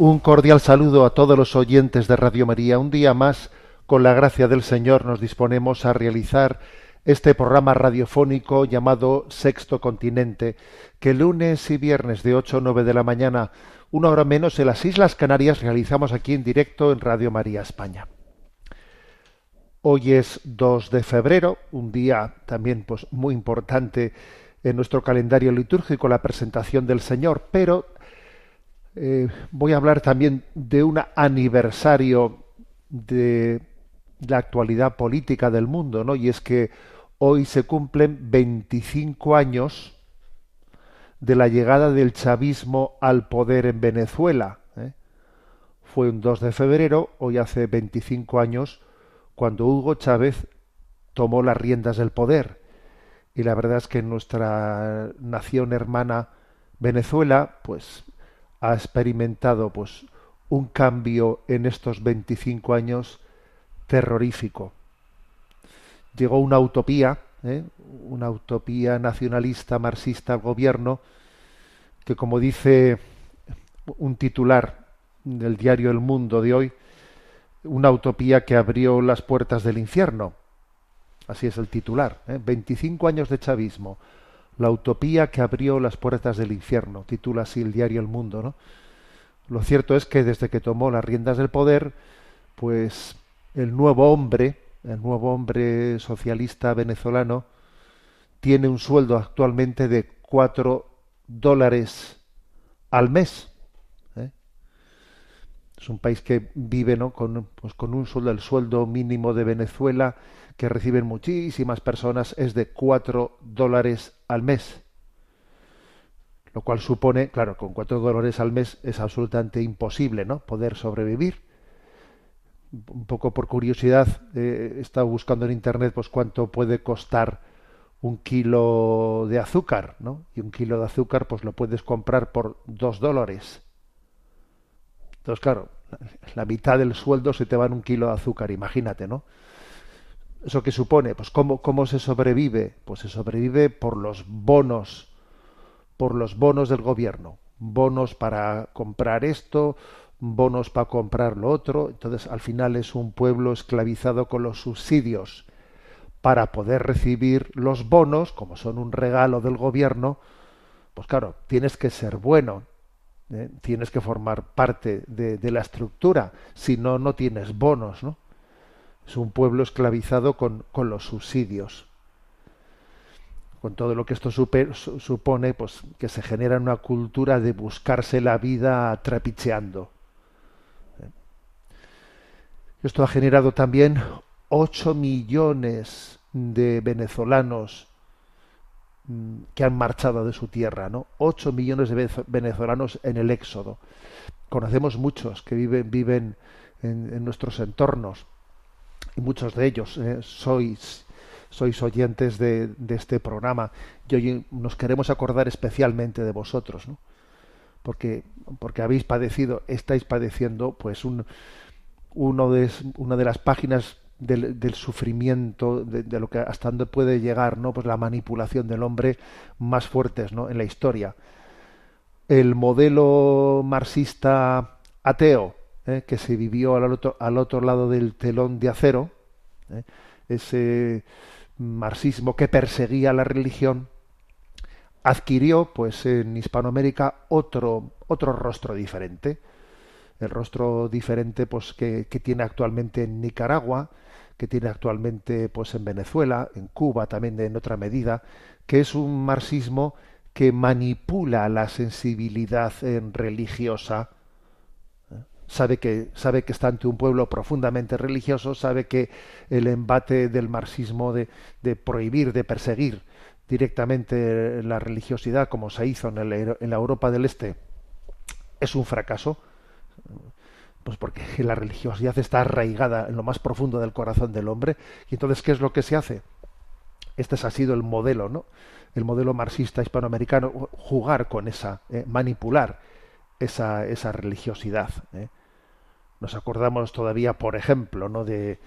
Un cordial saludo a todos los oyentes de Radio María. Un día más, con la gracia del Señor, nos disponemos a realizar este programa radiofónico llamado Sexto Continente, que lunes y viernes de 8 a 9 de la mañana, una hora menos en las Islas Canarias, realizamos aquí en directo en Radio María España. Hoy es 2 de febrero, un día también pues muy importante en nuestro calendario litúrgico, la presentación del Señor, pero eh, voy a hablar también de un aniversario de la actualidad política del mundo, ¿no? Y es que hoy se cumplen 25 años de la llegada del chavismo al poder en Venezuela. ¿eh? Fue un 2 de febrero, hoy hace 25 años, cuando Hugo Chávez tomó las riendas del poder. Y la verdad es que nuestra nación hermana Venezuela, pues ha experimentado pues un cambio en estos 25 años terrorífico. Llegó una utopía, ¿eh? una utopía nacionalista marxista gobierno que como dice un titular del diario El Mundo de hoy, una utopía que abrió las puertas del infierno. Así es el titular. ¿eh? 25 años de chavismo. La utopía que abrió las puertas del infierno. Titula así el diario El Mundo. ¿no? Lo cierto es que desde que tomó las riendas del poder, pues el nuevo hombre, el nuevo hombre socialista venezolano, tiene un sueldo actualmente de cuatro dólares al mes. ¿eh? Es un país que vive ¿no? con, pues, con un sueldo, el sueldo mínimo de Venezuela, que reciben muchísimas personas, es de cuatro dólares al mes. Lo cual supone, claro, con cuatro dólares al mes es absolutamente imposible, ¿no? Poder sobrevivir. Un poco por curiosidad, eh, he estado buscando en internet, pues cuánto puede costar un kilo de azúcar, ¿no? Y un kilo de azúcar, pues lo puedes comprar por dos dólares. Entonces, claro, la mitad del sueldo se te va en un kilo de azúcar, imagínate, ¿no? ¿Eso qué supone? Pues ¿cómo, cómo se sobrevive? Pues se sobrevive por los bonos, por los bonos del gobierno. Bonos para comprar esto, bonos para comprar lo otro. Entonces, al final es un pueblo esclavizado con los subsidios para poder recibir los bonos, como son un regalo del gobierno, pues claro, tienes que ser bueno, ¿eh? tienes que formar parte de, la estructura, si no, no tienes bonos, ¿no? Es un pueblo esclavizado con, con los subsidios, con todo lo que esto supone, pues que se genera una cultura de buscarse la vida trapicheando. Esto ha generado también 8 millones de venezolanos que han marchado de su tierra, ¿no? 8 millones de venezolanos en el éxodo. Conocemos muchos que viven, viven en, en nuestros entornos y muchos de ellos eh, sois sois oyentes de, de, este programa y hoy nos queremos acordar especialmente de vosotros, ¿no? Porque porque habéis padecido, estáis padeciendo, pues un uno de una de las páginas del, sufrimiento, de, de, lo que hasta dónde puede llegar, ¿no? Pues la manipulación del hombre más fuertes, ¿no? En la historia. El modelo marxista ateo ¿eh? que se vivió al otro, al otro lado del telón de acero, ¿eh? ese marxismo que perseguía la religión, adquirió, pues, en Hispanoamérica otro otro rostro diferente, el rostro diferente, pues, que, que tiene actualmente en Nicaragua, que tiene actualmente pues en Venezuela, en Cuba también en otra medida, que es un marxismo que manipula la sensibilidad religiosa sabe que sabe que está ante un pueblo profundamente religioso, sabe que el embate del marxismo de, de prohibir, de perseguir directamente la religiosidad como se hizo en, el- en la Europa del Este es un fracaso, pues porque la religiosidad está arraigada en lo más profundo del corazón del hombre. Y entonces, ¿qué es lo que se hace? Este ha sido el modelo, ¿no? El modelo marxista hispanoamericano, jugar con esa, eh, manipular esa, esa religiosidad. ¿eh? Nos acordamos todavía, por ejemplo, ¿no? de,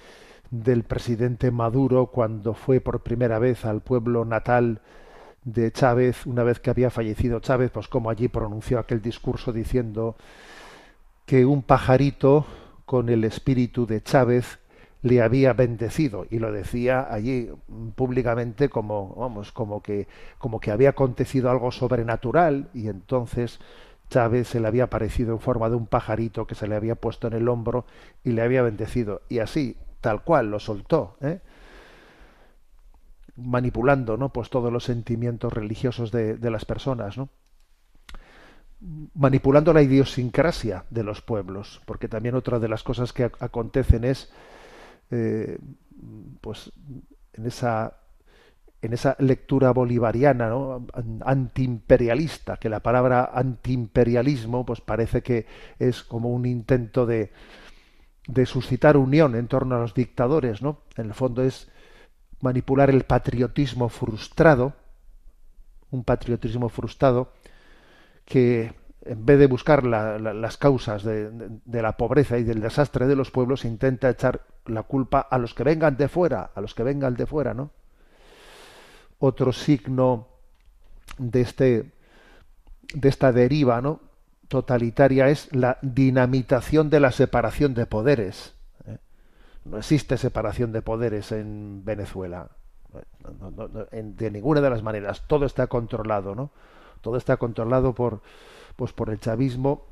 del presidente Maduro cuando fue por primera vez al pueblo natal de Chávez, una vez que había fallecido Chávez, pues como allí pronunció aquel discurso diciendo que un pajarito con el espíritu de Chávez le había bendecido. Y lo decía allí públicamente como vamos como que como que había acontecido algo sobrenatural. Y entonces Chávez se le había aparecido en forma de un pajarito que se le había puesto en el hombro y le había bendecido. Y así tal cual lo soltó ¿eh? manipulando no pues todos los sentimientos religiosos de, de las personas no manipulando la idiosincrasia de los pueblos, porque también otra de las cosas que ac- acontecen es, eh, pues, en esa en esa lectura bolivariana, ¿no? An- antiimperialista, que la palabra antiimperialismo, pues parece que es como un intento de, de suscitar unión en torno a los dictadores, ¿no? En el fondo es manipular el patriotismo frustrado, un patriotismo frustrado, que en vez de buscar la- la- las causas de la pobreza y del desastre de los pueblos, intenta echar la culpa a los que vengan de fuera, a los que vengan de fuera, ¿no? Otro signo de este de esta deriva, ¿no? totalitaria es la dinamitación de la separación de poderes. ¿eh? No existe separación de poderes en Venezuela. De ninguna de las maneras. Todo está controlado, ¿no? Todo está controlado por, pues por el chavismo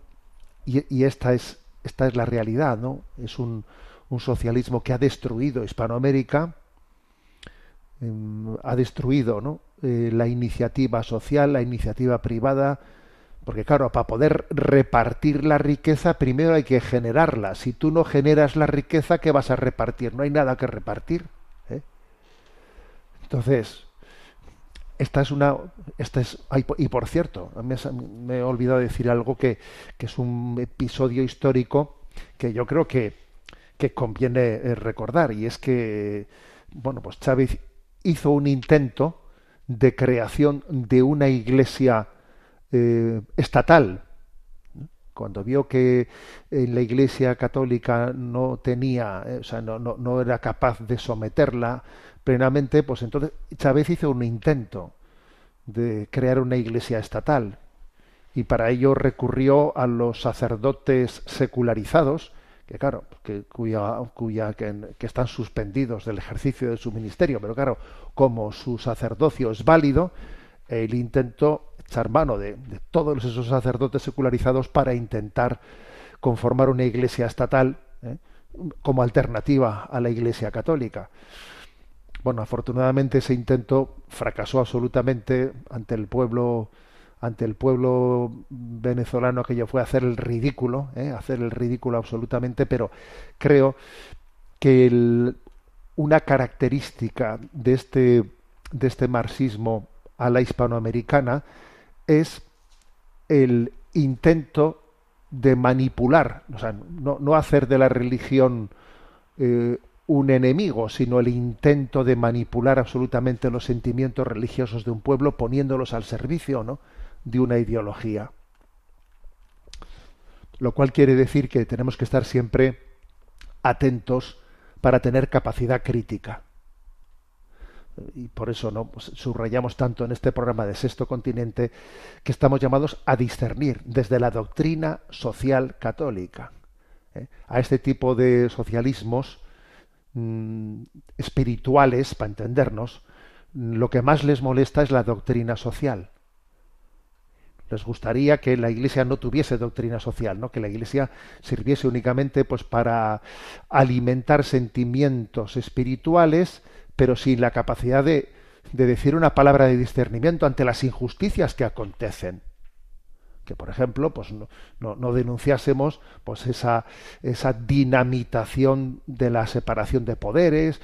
y, y esta es esta es la realidad, ¿no? Es un, un socialismo que ha destruido Hispanoamérica, ha destruido, ¿no? Eh, la iniciativa social, la iniciativa privada, porque claro, para poder repartir la riqueza primero hay que generarla. Si tú no generas la riqueza, ¿qué vas a repartir? No hay nada que repartir. ¿eh? Entonces, esta es una esta es y por cierto me, me he olvidado decir algo que, que es un episodio histórico que yo creo que, que conviene eh, recordar y es que bueno pues Chávez hizo un intento de creación de una iglesia eh, estatal. Cuando vio que en la Iglesia Católica no tenía, eh, o sea, no, no, no era capaz de someterla plenamente, pues entonces Chávez hizo un intento de crear una Iglesia estatal. Y para ello recurrió a los sacerdotes secularizados, que claro, que, cuya, cuya que, están suspendidos del ejercicio de su ministerio, pero claro, como su sacerdocio es válido, él intentó echar mano de, de todos esos sacerdotes secularizados para intentar conformar una iglesia estatal ¿eh? como alternativa a la iglesia católica. Bueno, afortunadamente ese intento fracasó absolutamente ante el pueblo ante el pueblo venezolano aquello fue hacer el ridículo, ¿eh? hacer el ridículo absolutamente, pero creo que el- una característica de este de este marxismo a la hispanoamericana es el intento de manipular, o sea, no, no hacer de la religión eh, un enemigo, sino el intento de manipular absolutamente los sentimientos religiosos de un pueblo poniéndolos al servicio ¿no? De una ideología. Lo cual quiere decir que tenemos que estar siempre atentos para tener capacidad crítica y por eso no Pues subrayamos tanto en este programa de Sexto Continente que estamos llamados a discernir desde la doctrina social católica ¿eh? a este tipo de socialismos mm, espirituales, para entendernos, lo que más les molesta es la doctrina social. Les gustaría que la Iglesia no tuviese doctrina social, ¿no? que la Iglesia sirviese únicamente pues para alimentar sentimientos espirituales pero sin la capacidad de, de, decir una palabra de discernimiento ante las injusticias que acontecen. que por ejemplo pues no, no, denunciásemos pues esa esa dinamitación de la separación de poderes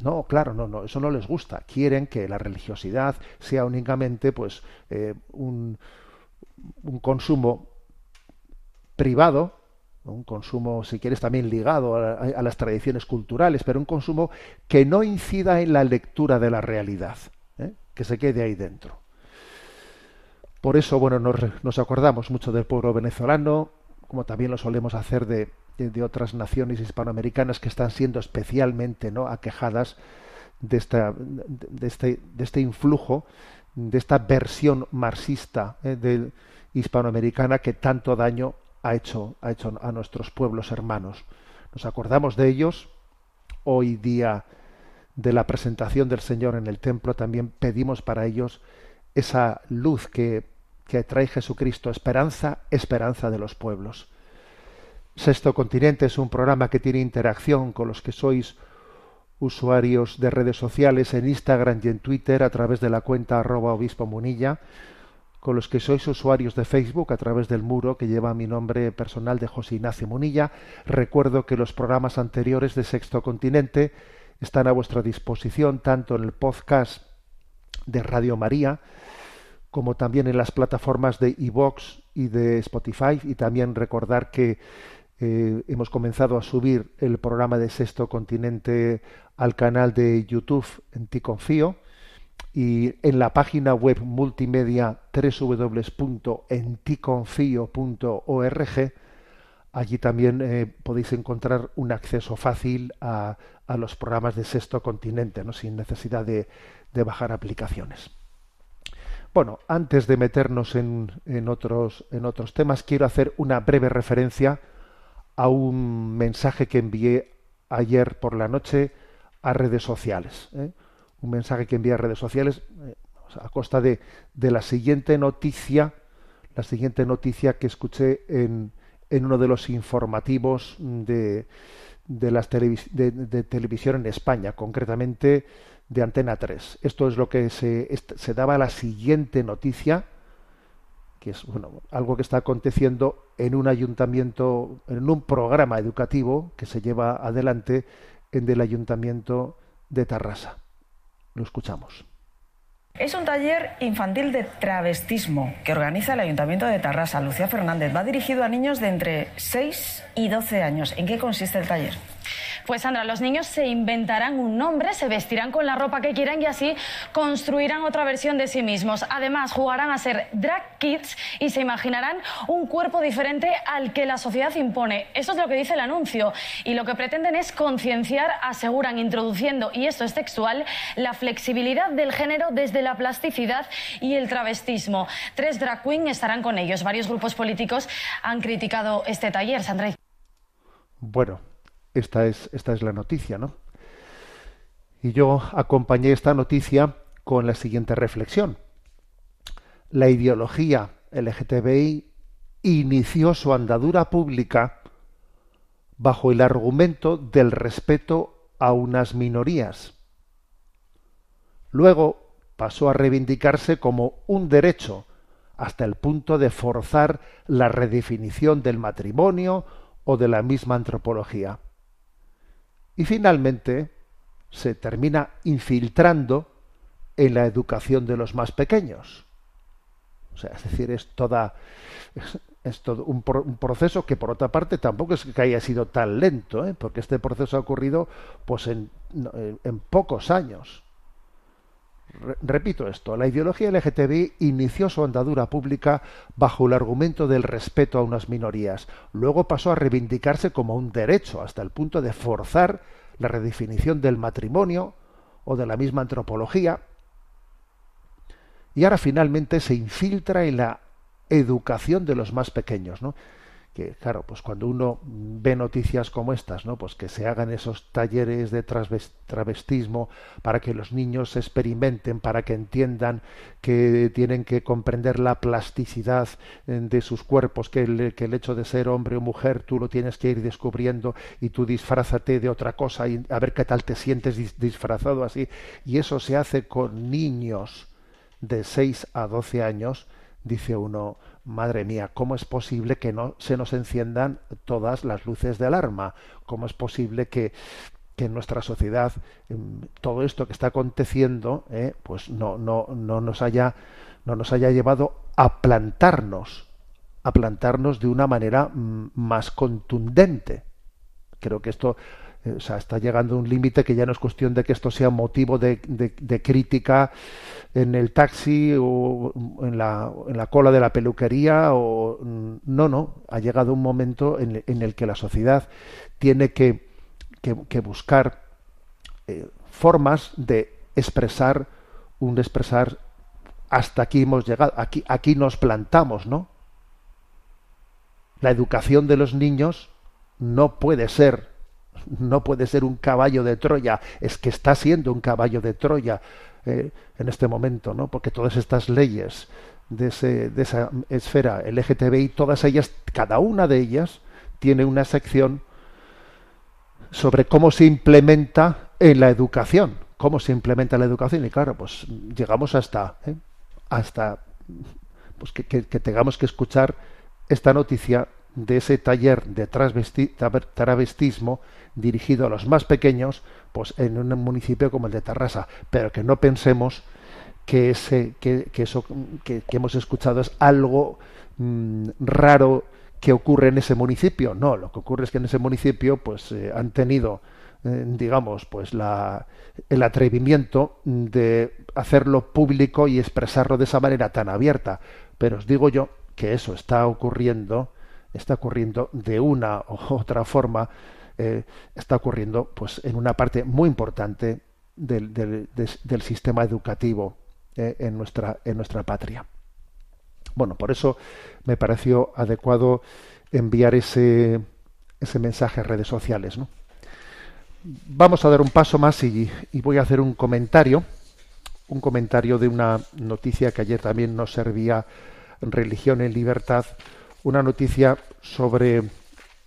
no claro no no eso no les gusta quieren que la religiosidad sea únicamente pues eh, un, un consumo privado un consumo, si quieres, también ligado a, a, las tradiciones culturales, pero un consumo que no incida en la lectura de la realidad, ¿eh? que se quede ahí dentro. Por eso, bueno, nos, nos, acordamos mucho del pueblo venezolano, como también lo solemos hacer de, de, otras naciones hispanoamericanas que están siendo especialmente ¿no? aquejadas de, esta, de, este, de este influjo, de esta versión marxista ¿eh? de, hispanoamericana que tanto daño ha hecho, ha hecho a nuestros pueblos hermanos. Nos acordamos de ellos. Hoy día de la presentación del Señor en el templo también pedimos para ellos esa luz que, que trae Jesucristo, esperanza, esperanza de los pueblos. Sexto Continente es un programa que tiene interacción con los que sois usuarios de redes sociales en Instagram y en Twitter a través de la cuenta arroba obispo munilla con los que sois usuarios de Facebook a través del muro que lleva mi nombre personal de José Ignacio Munilla. Recuerdo que los programas anteriores de Sexto Continente están a vuestra disposición tanto en el podcast de Radio María como también en las plataformas de iVox y de Spotify y también recordar que eh, hemos comenzado a subir el programa de Sexto Continente al canal de YouTube en Ti Confío y en la página web multimedia www.enticonfio.org allí también eh, podéis encontrar un acceso fácil a, a, los programas de Sexto Continente, ¿no? sin necesidad de, de bajar aplicaciones. Bueno, antes de meternos en, en, otros, en otros temas, quiero hacer una breve referencia a un mensaje que envié ayer por la noche a redes sociales. ¿eh? Un mensaje que envía a redes sociales eh, a costa de, la siguiente noticia, la siguiente noticia que escuché en, en uno de los informativos de, de, las de, televisión en España, concretamente de Antena 3. Esto es lo que se, se daba la siguiente noticia, que es bueno, algo que está aconteciendo en un ayuntamiento, en un programa educativo que se lleva adelante en el ayuntamiento de Tarrasa. Lo escuchamos. Es un taller infantil de travestismo que organiza el Ayuntamiento de Tarrasa. Lucía Fernández va dirigido a niños de entre 6 y 12 años. ¿En qué consiste el taller? Pues Sandra, los niños se inventarán un nombre, se vestirán con la ropa que quieran y así construirán otra versión de sí mismos. Además, jugarán a ser drag kids y se imaginarán un cuerpo diferente al que la sociedad impone. Eso es lo que dice el anuncio. Y lo que pretenden es concienciar, aseguran, introduciendo, y esto es textual, la flexibilidad del género desde la plasticidad y el travestismo. Tres drag queen estarán con ellos. Varios grupos políticos han criticado este taller, Sandra. Bueno, esta es, esta es la noticia, ¿no? Y yo acompañé esta noticia con la siguiente reflexión. La ideología LGTBI inició su andadura pública bajo el argumento del respeto a unas minorías. Luego pasó a reivindicarse como un derecho hasta el punto de forzar la redefinición del matrimonio o de la misma antropología y finalmente se termina infiltrando en la educación de los más pequeños. O sea, es decir, es toda es, todo un, proceso que por otra parte tampoco es que haya sido tan lento, ¿eh? porque este proceso ha ocurrido pues en, en pocos años. Repito esto, la ideología LGTBI inició su andadura pública bajo el argumento del respeto a unas minorías. Luego pasó a reivindicarse como un derecho, hasta el punto de forzar la redefinición del matrimonio o de la misma antropología. Y ahora finalmente se infiltra en la educación de los más pequeños, ¿no? Que claro, pues cuando uno ve noticias como estas, ¿no? Pues que se hagan esos talleres de travestismo para que los niños experimenten, para que entiendan que tienen que comprender la plasticidad eh, de sus cuerpos, que el, hecho de ser hombre o mujer tú lo tienes que ir descubriendo y tú disfrázate de otra cosa y a ver qué tal te sientes disfrazado así. Y eso se hace con niños de 6 a 12 años, dice uno, madre mía, ¿cómo es posible que no se nos enciendan todas las luces de alarma? ¿Cómo es posible que, que en nuestra sociedad em, todo esto que está aconteciendo, eh, pues no, no, no nos haya, no nos haya llevado a plantarnos, a plantarnos de una manera mm, más contundente? Creo que esto o sea, está llegando un límite que ya no es cuestión de que esto sea motivo de, de- crítica en el taxi o en la, en la cola de la peluquería o mm, no, no, ha llegado un momento en, el- en el que la sociedad tiene que, que- que buscar eh, formas de expresar un expresar hasta aquí hemos llegado, aquí, aquí nos plantamos, ¿no? La educación de los niños no puede ser no puede ser un caballo de Troya, es que está siendo un caballo de Troya eh, en este momento, ¿no? Porque todas estas leyes de, ese- de esa esfera LGTBI, todas ellas, cada una de ellas, tiene una sección sobre cómo se implementa en la educación, cómo se implementa la educación y claro, pues llegamos hasta ¿eh? hasta pues que, tengamos que escuchar esta noticia de ese taller de travestismo dirigido a los más pequeños, pues en un municipio como el de Tarrasa, pero que no pensemos que ese que, que eso que, que hemos escuchado es algo mm, raro que ocurre en ese municipio. No, lo que ocurre es que en ese municipio pues eh, han tenido eh, digamos pues la, el atrevimiento de hacerlo público y expresarlo de esa manera tan abierta. Pero os digo yo que eso está ocurriendo está ocurriendo de una u otra forma eh, está ocurriendo pues en una parte muy importante del, del- sistema educativo eh, en nuestra en nuestra patria bueno por eso me pareció adecuado enviar ese ese mensaje a redes sociales ¿no? vamos a dar un paso más y, y voy a hacer un comentario un comentario de una noticia que ayer también nos servía religión en libertad una noticia sobre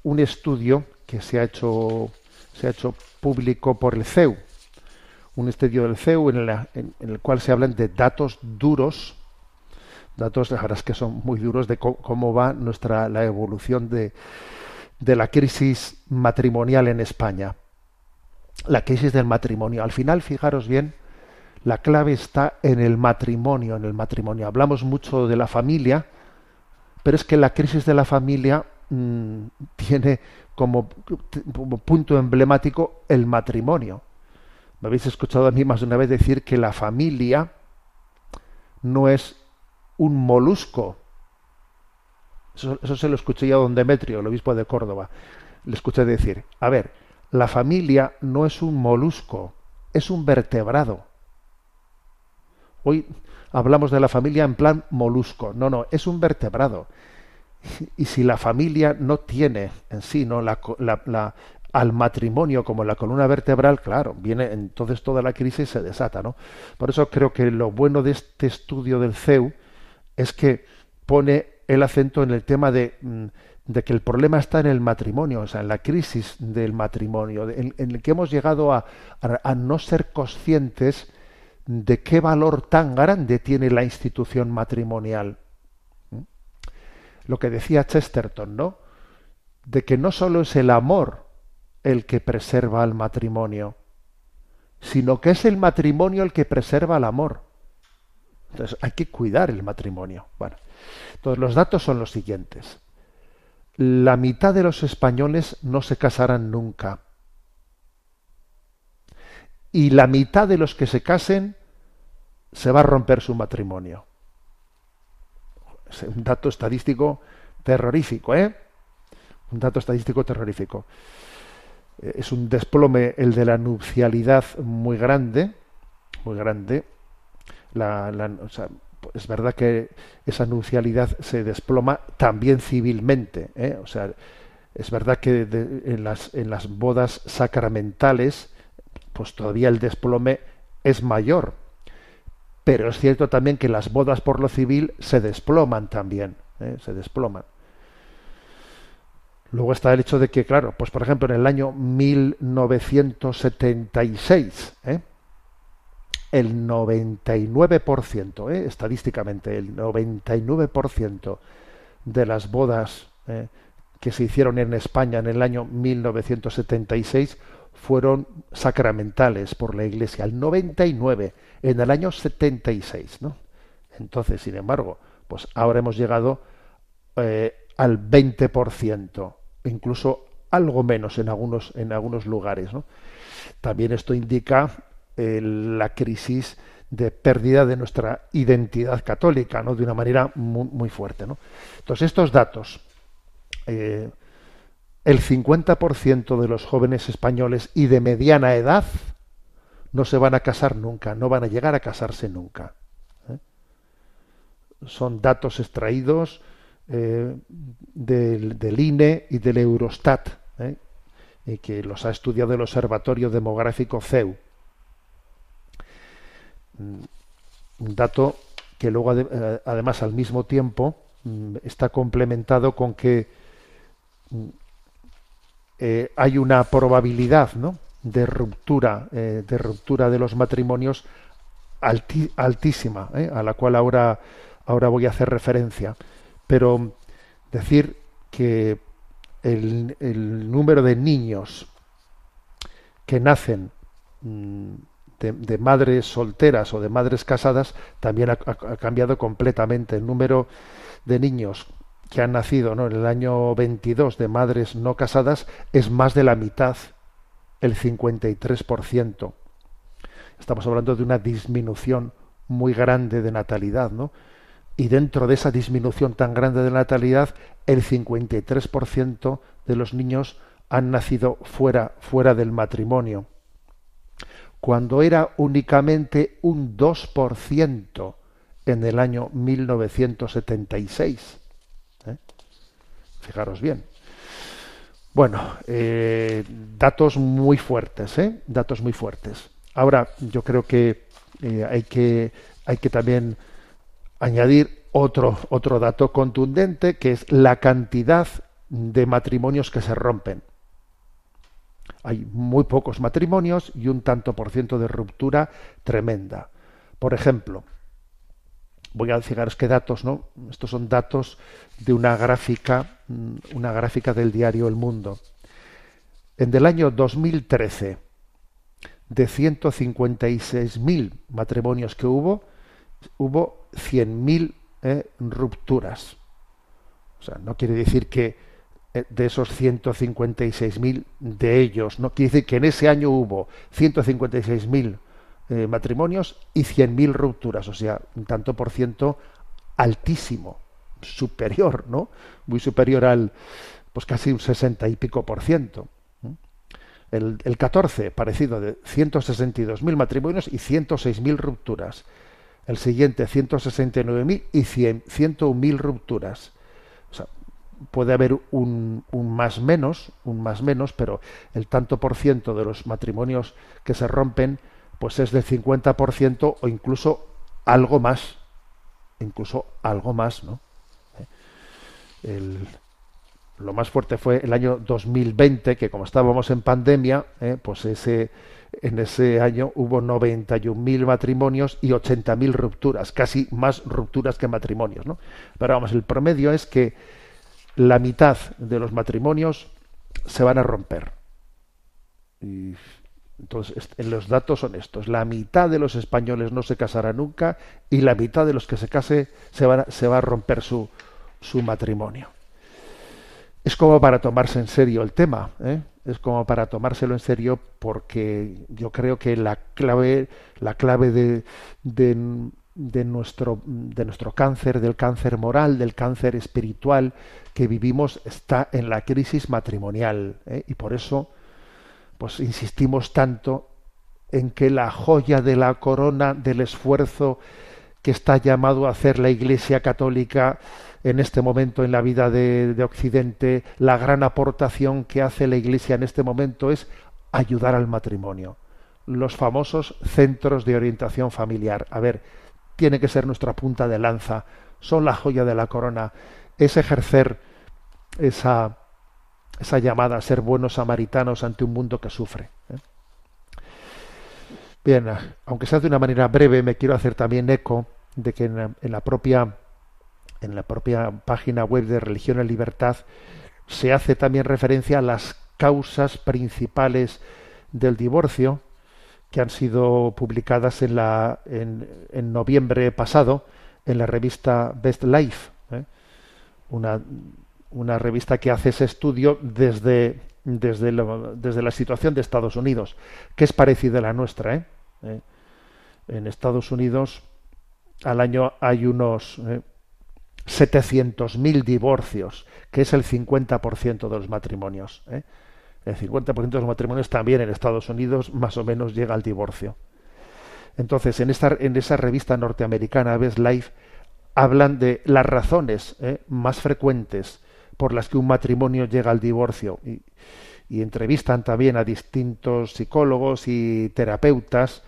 un estudio que se ha hecho se ha hecho público por el CEU un estudio del CEU en, la- en- el cual se hablan de datos duros. Datos la verdad que son muy duros de co- cómo va nuestra la evolución de, de la crisis matrimonial en España. La crisis del matrimonio. Al final fijaros bien la clave está en el matrimonio en el matrimonio. Hablamos mucho de la familia pero es que la crisis de la familia mm, tiene como, punto emblemático el matrimonio. Me habéis escuchado a mí más de una vez decir que la familia no es un molusco. Eso, eso se lo escuché yo a don Demetrio, el obispo de Córdoba. Le escuché decir, a ver, la familia no es un molusco, es un vertebrado. Hoy hablamos de la familia en plan molusco. No, no, es un vertebrado. Y si la familia no tiene en sí no la, la- la- al matrimonio como la columna vertebral, claro, viene entonces toda la crisis se desata, ¿no? Por eso creo que lo bueno de este estudio del CEU es que pone el acento en el tema de, mm, de que el problema está en el matrimonio, o sea, en la crisis del matrimonio, en, el que hemos llegado a no ser conscientes de qué valor tan grande tiene la institución matrimonial. ¿Mm? Lo que decía Chesterton, ¿no? De que no solo es el amor el que preserva al matrimonio, sino que es el matrimonio el que preserva el amor. Entonces hay que cuidar el matrimonio. Bueno, entonces los datos son los siguientes. La mitad de los españoles no se casarán nunca. Y la mitad de los que se casen se va a romper su matrimonio. Es un dato estadístico terrorífico, ¿eh? Un dato estadístico terrorífico. Eh, Es un desplome el de la nupcialidad muy grande, muy grande. La, sea, es verdad que esa nupcialidad se desploma también civilmente, ¿eh? O sea, es verdad que en, las, en las bodas sacramentales, pues todavía el desplome es mayor, pero es cierto también que las bodas por lo civil se desploman también, ¿eh? se desploman. Luego está el hecho de que, claro, pues por ejemplo en el año 1976, ¿eh? el 99%, ¿eh? estadísticamente, el 99% de las bodas eh, que se hicieron en España en el año 1976 fueron sacramentales por la Iglesia, el 99, en el año 76, ¿no? Entonces, sin embargo, pues ahora hemos llegado eh, al 20%, incluso algo menos en algunos, en algunos lugares. ¿no? También esto indica eh, la crisis de pérdida de nuestra identidad católica, ¿no? de una manera muy, fuerte. ¿no? Entonces, estos datos, eh, el 50% de los jóvenes españoles y de mediana edad no se van a casar nunca, no van a llegar a casarse nunca. ¿eh? Son datos extraídos eh, del, del, INE y del Eurostat, ¿eh? y que los ha estudiado el Observatorio Demográfico CEU. Mm, un dato que luego, además, al mismo tiempo, mm, está complementado con que mm, eh, hay una probabilidad ¿no? de ruptura eh, de ruptura de los matrimonios altísima ¿eh? a la cual ahora ahora voy a hacer referencia pero decir que el, el número de niños que nacen mm, de, madres solteras o de madres casadas también ha, cambiado completamente el número de niños que han nacido ¿no? en el año 22 de madres no casadas es más de la mitad, el 53%. Estamos hablando de una disminución muy grande de natalidad, ¿no? Y dentro de esa disminución tan grande de natalidad, el 53% de los niños han nacido fuera, fuera del matrimonio, cuando era únicamente un 2% en el año 1976. Fijaros bien. Bueno, eh, datos muy fuertes, ¿eh? Datos muy fuertes. Ahora, yo creo que eh, hay que hay que también añadir otro otro dato contundente que es la cantidad de matrimonios que se rompen. Hay muy pocos matrimonios y un tanto por ciento de ruptura tremenda. Por ejemplo, voy a fijaros qué datos, ¿no? Estos son datos de una gráfica, mm, una gráfica del diario El Mundo. En el año 2013, de 156.000 matrimonios que hubo, hubo 100.000 eh, rupturas. O sea, no quiere decir que eh, de esos 156.000 de ellos, no quiere decir que en ese año hubo 156.000 eh, matrimonios y 100.000 rupturas, o sea, un tanto por ciento altísimo, superior, ¿no? Muy superior al, pues casi un 60 y pico por ciento. El, el 14, parecido, de 162.000 matrimonios y 106.000 rupturas. El siguiente, 169.000 y 100, 101.000 rupturas. O sea, puede haber un, un, más menos, un más menos, pero el tanto por ciento de los matrimonios que se rompen pues es del 50% o incluso algo más, incluso algo más, ¿no? Eh, el, lo más fuerte fue el año 2020, que como estábamos en pandemia, eh, pues ese, en ese año hubo 91.000 matrimonios y 80.000 rupturas, casi más rupturas que matrimonios, ¿no? Pero vamos, el promedio es que la mitad de los matrimonios se van a romper. Y entonces, los datos son estos. La mitad de los españoles no se casará nunca y la mitad de los que se case se, va a romper su, matrimonio. Es como para tomarse en serio el tema, ¿eh? es como para tomárselo en serio porque yo creo que la clave, la clave de, nuestro, de nuestro cáncer, del cáncer moral, del cáncer espiritual que vivimos, está en la crisis matrimonial. ¿eh? Y por eso pues insistimos tanto en que la joya de la corona del esfuerzo que está llamado a hacer la Iglesia Católica en este momento en la vida de, de, Occidente, la gran aportación que hace la Iglesia en este momento es ayudar al matrimonio. Los famosos centros de orientación familiar. A ver, tiene que ser nuestra punta de lanza, son la joya de la corona. Es ejercer esa esa llamada a ser buenos samaritanos ante un mundo que sufre. ¿eh? Bien, aunque sea de una manera breve, me quiero hacer también eco de que en la, en propia en la propia página web de Religión y Libertad se hace también referencia a las causas principales del divorcio que han sido publicadas en, la, en, en noviembre pasado en la revista Best Life, ¿eh? una, una revista que hace ese estudio desde, desde, desde la situación de Estados Unidos, que es parecida a la nuestra. ¿eh? Eh, En Estados Unidos al año hay unos eh, 700.000 divorcios, que es el 50% de los matrimonios. ¿eh? El 50% de los matrimonios también en Estados Unidos más o menos llega al divorcio. Entonces, en, esta, en esa revista norteamericana, Best Life, hablan de las razones más frecuentes por las que un matrimonio llega al divorcio y, entrevistan también a distintos psicólogos y terapeutas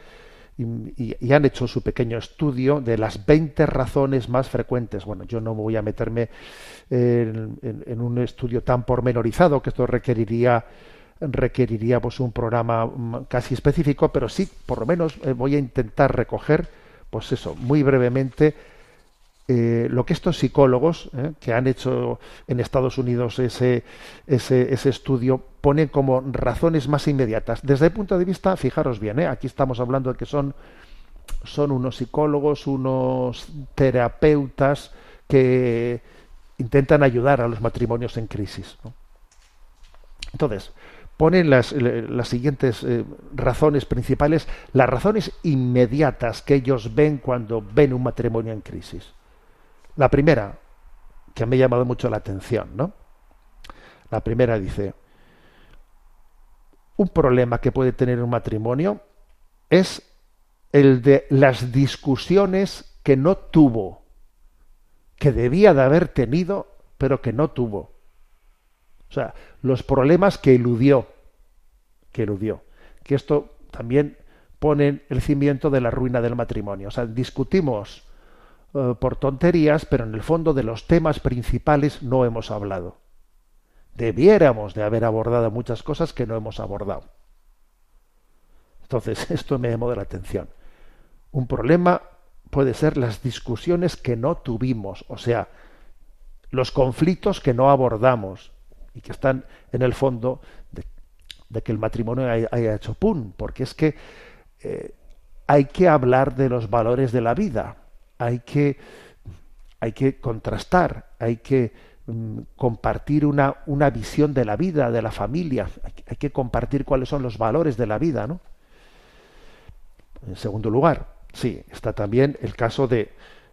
y, y- han hecho su pequeño estudio de las 20 razones más frecuentes. Bueno, yo no voy a meterme en, en- en un estudio tan pormenorizado que esto requeriría requeriría pues un programa mm, casi específico, pero sí, por lo menos eh, voy a intentar recoger, pues eso, muy brevemente eh, lo que estos psicólogos eh, que han hecho en Estados Unidos ese, estudio ponen como razones más inmediatas. Desde el punto de vista, fijaros bien, eh, aquí estamos hablando de que son, unos psicólogos, unos terapeutas que intentan ayudar a los matrimonios en crisis. Entonces, ponen las, siguientes razones principales, las razones inmediatas que ellos ven cuando ven un matrimonio en crisis. La primera, que me ha llamado mucho la atención, ¿no? La primera dice, un problema que puede tener un matrimonio es el de las discusiones que no tuvo, que debía de haber tenido, pero que no tuvo. O sea, los problemas que eludió, que eludió. Que esto también pone el cimiento de la ruina del matrimonio. O sea, discutimos eh, por tonterías, pero en el fondo de los temas principales no hemos hablado. Debiéramos de haber abordado muchas cosas que no hemos abordado. Entonces, esto me llamó de la atención. Un problema puede ser las discusiones que no tuvimos, o sea, los conflictos que no abordamos y que están en el fondo de, que el matrimonio haya, hecho pum, porque es que eh, hay que hablar de los valores de la vida, hay que, hay que contrastar, hay que mm, compartir una, una visión de la vida, de la familia, hay, que- compartir cuáles son los valores de la vida, ¿no? En segundo lugar, sí, está también el caso de,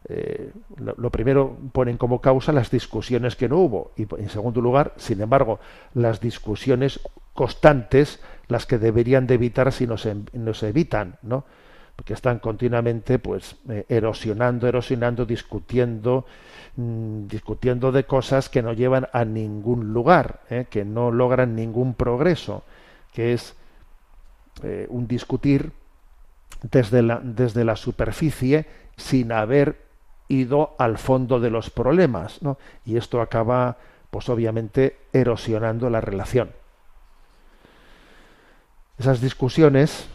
eh, lo, primero ponen como causa las discusiones que no hubo y en segundo lugar, sin embargo, las discusiones constantes, las que deberían de evitar si no se, no se evitan, ¿no? Porque están continuamente, pues, eh, erosionando, erosionando, discutiendo, mm, discutiendo de cosas que no llevan a ningún lugar, ¿eh? que no logran ningún progreso, que es eh, un discutir desde la, desde la superficie sin haber ido al fondo de los problemas, ¿no? Y esto acaba, pues obviamente, erosionando la relación. Esas discusiones,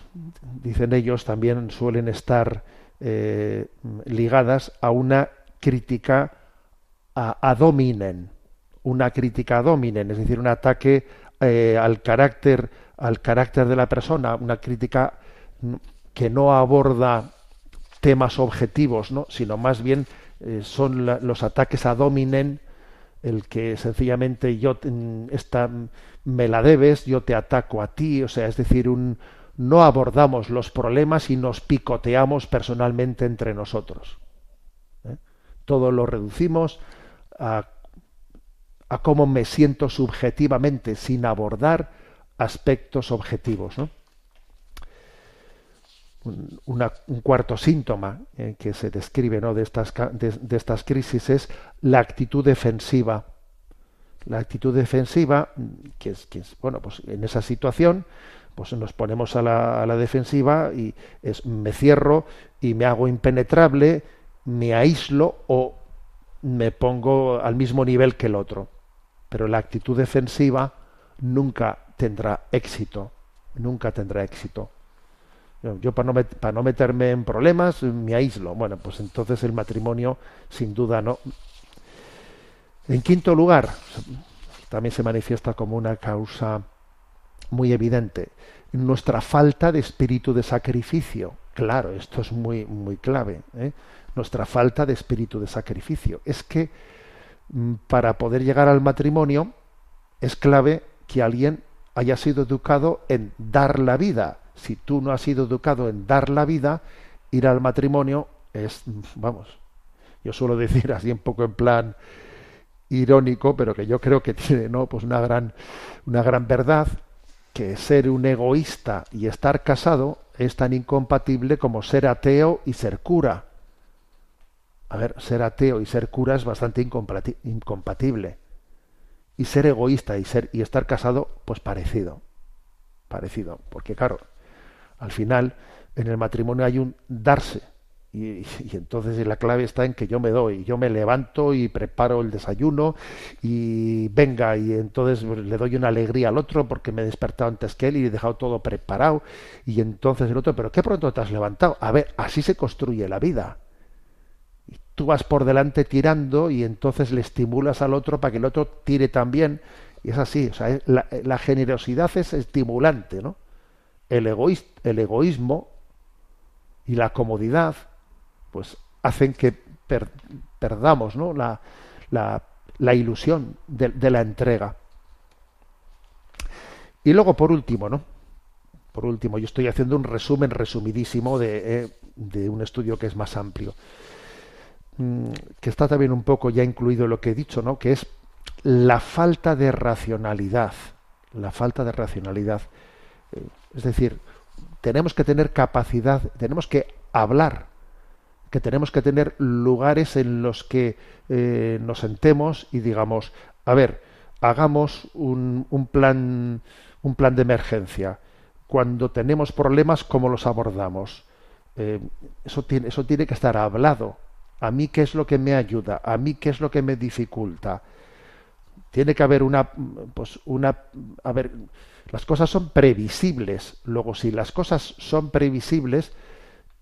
dicen ellos, también suelen estar eh, ligadas a una crítica a, dominen, una crítica a dominen, es decir, un ataque eh, al carácter, al carácter de la persona, una crítica que no aborda temas objetivos, ¿no? sino más bien eh, son los ataques a dominen, el que sencillamente yo mm, esta mm, me la debes, yo te ataco a ti, o sea, es decir, un no abordamos los problemas y nos picoteamos personalmente entre nosotros. ¿eh? Todo lo reducimos a, cómo me siento subjetivamente sin abordar aspectos objetivos, ¿no? un, cuarto síntoma eh, que se describe ¿no? de, estas, de, estas crisis es la actitud defensiva. La actitud defensiva, que es, bueno, pues en esa situación, pues nos ponemos a la, a la defensiva y es me cierro y me hago impenetrable, me aíslo o me pongo al mismo nivel que el otro. Pero la actitud defensiva nunca tendrá éxito, nunca tendrá éxito. Yo, para, no para no meterme en problemas me aíslo. Bueno, pues entonces el matrimonio sin duda no, En quinto lugar, también se manifiesta como una causa muy evidente, nuestra falta de espíritu de sacrificio. Claro, esto es muy, muy clave. ¿eh? Nuestra falta de espíritu de sacrificio. Es que mm, para poder llegar al matrimonio es clave que alguien haya sido educado en dar la vida. Si tú no has sido educado en dar la vida, ir al matrimonio es, vamos, yo suelo decir así un poco en plan irónico, pero que yo creo que tiene ¿no? pues una gran, una gran verdad, que ser un egoísta y estar casado es tan incompatible como ser ateo y ser cura. A ver, ser ateo y ser cura es bastante incompatible. Y ser egoísta y ser y estar casado, pues parecido. Parecido. Porque claro, al final, en el matrimonio hay un darse y, entonces la clave está en que yo me doy, yo me levanto y preparo el desayuno y venga, y entonces le doy una alegría al otro porque me he despertado antes que él y he dejado todo preparado, y entonces el otro, pero qué pronto te has levantado. A ver, así se construye la vida. Y tú vas por delante tirando y entonces le estimulas al otro para que el otro tire también. Y es así, o sea, la, la generosidad es estimulante, ¿no? El, el egoísmo y la comodidad pues hacen que perdamos ¿no? la, la, ilusión de, la entrega. Y luego, por último, ¿no? Por último, yo estoy haciendo un resumen resumidísimo de, eh, de un estudio que es más amplio, mm, que está también un poco ya incluido lo que he dicho, ¿no? Que es la falta de racionalidad, la falta de racionalidad. Eh, es decir, tenemos que tener capacidad, tenemos que hablar que tenemos que tener lugares en los que eh, nos sentemos y digamos, a ver, hagamos un, un, plan, un plan de emergencia. Cuando tenemos problemas, ¿cómo los abordamos? Eh, eso, tiene, eso tiene que estar hablado. A mí qué es lo que me ayuda, a mí qué es lo que me dificulta. Tiene que haber una, pues una, a ver, las cosas son previsibles. Luego, si las cosas son previsibles,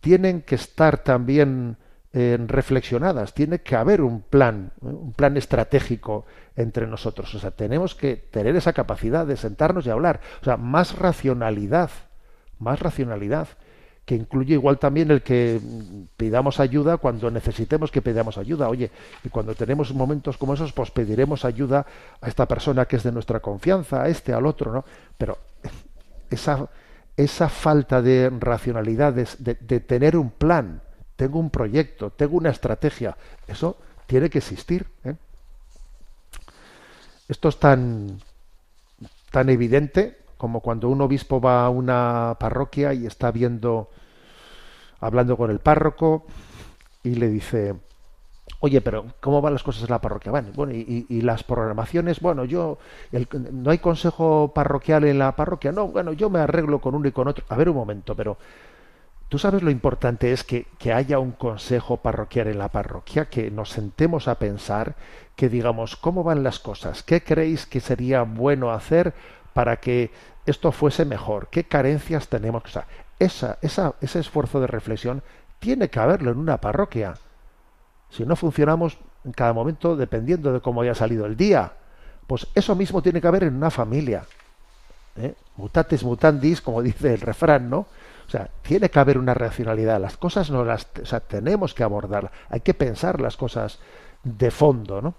tienen que estar también eh, reflexionadas, tiene que haber un plan, ¿eh? un plan estratégico entre nosotros. O sea, tenemos que tener esa capacidad de sentarnos y hablar. O sea, más racionalidad, más racionalidad, que incluye igual también el que pidamos ayuda cuando necesitemos que pidamos ayuda. Oye, y cuando tenemos momentos como esos, pues pediremos ayuda a esta persona que es de nuestra confianza, a este, al otro, ¿no? Pero esa esa falta de racionalidad, de, tener un plan, tengo un proyecto, tengo una estrategia, eso tiene que existir. ¿eh? Esto es tan, tan evidente como cuando un obispo va a una parroquia y está viendo, hablando con el párroco y le dice, Oye, pero ¿cómo van las cosas en la parroquia? Bueno, bueno y, las programaciones, bueno, yo, no hay consejo parroquial en la parroquia, no, bueno, yo me arreglo con uno y con otro. A ver un momento, pero tú sabes lo importante es que, que haya un consejo parroquial en la parroquia, que nos sentemos a pensar, que digamos, ¿cómo van las cosas? ¿Qué creéis que sería bueno hacer para que esto fuese mejor? ¿Qué carencias tenemos? O sea, esa, esa, ese esfuerzo de reflexión tiene que haberlo en una parroquia si no funcionamos en cada momento dependiendo de cómo haya salido el día, pues eso mismo tiene que haber en una familia. ¿eh? Mutatis mutandis, como dice el refrán, ¿no? O sea, tiene que haber una racionalidad. Las cosas no las, o sea, tenemos que abordar. Hay que pensar las cosas de fondo, ¿no?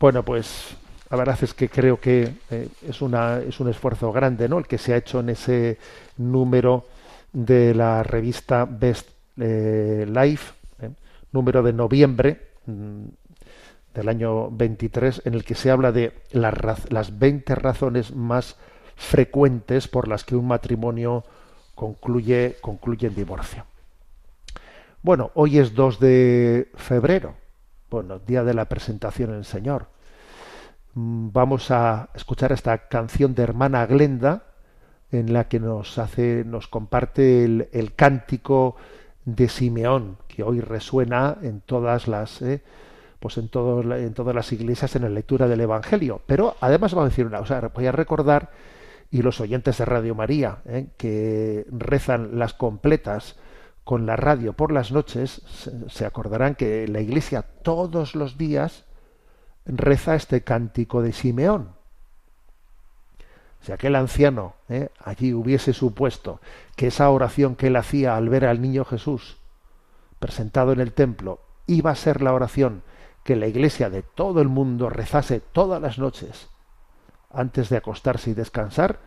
Bueno, pues la verdad es que creo que eh, es, una, es un esfuerzo grande, ¿no? El que se ha hecho en ese número de la revista Best eh, Life número de noviembre mm, del año 23 en el que se habla de las, las 20 razones más frecuentes por las que un matrimonio concluye, concluye en divorcio. Bueno, hoy es 2 de febrero, bueno, día de la presentación en el Señor. Mm, vamos a escuchar esta canción de hermana Glenda en la que nos hace, nos comparte el, el cántico de Simeón, que hoy resuena en todas las eh, pues en, en todas las iglesias en la lectura del Evangelio. Pero además va a decir una, o sea, voy a recordar y los oyentes de Radio María eh, que rezan las completas con la radio por las noches se, acordarán que la iglesia todos los días reza este cántico de Simeón. Si aquel anciano ¿eh? allí hubiese supuesto que esa oración que él hacía al ver al niño Jesús presentado en el templo iba a ser la oración que la iglesia de todo el mundo rezase todas las noches antes de acostarse y descansar,